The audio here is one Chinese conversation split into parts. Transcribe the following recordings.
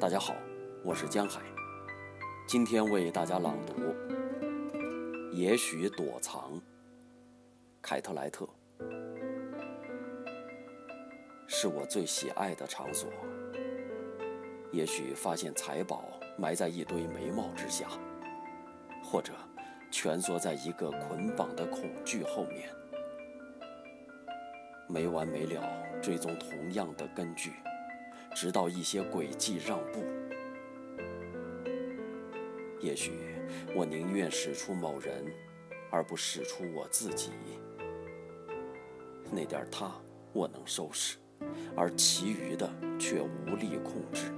大家好，我是江海，今天为大家朗读《也许躲藏》。凯特莱特是我最喜爱的场所。也许发现财宝埋在一堆眉毛之下，或者蜷缩在一个捆绑的恐惧后面，没完没了追踪同样的根据。直到一些轨迹让步，也许我宁愿使出某人，而不使出我自己。那点他我能收拾，而其余的却无力控制。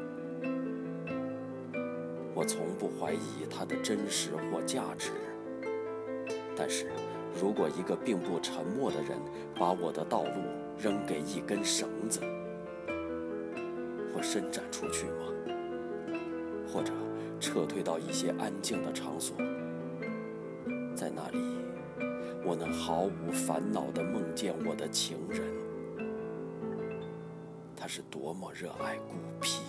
我从不怀疑它的真实或价值，但是如果一个并不沉默的人把我的道路扔给一根绳子，伸展出去吗？或者撤退到一些安静的场所，在那里，我能毫无烦恼地梦见我的情人。他是多么热爱孤僻。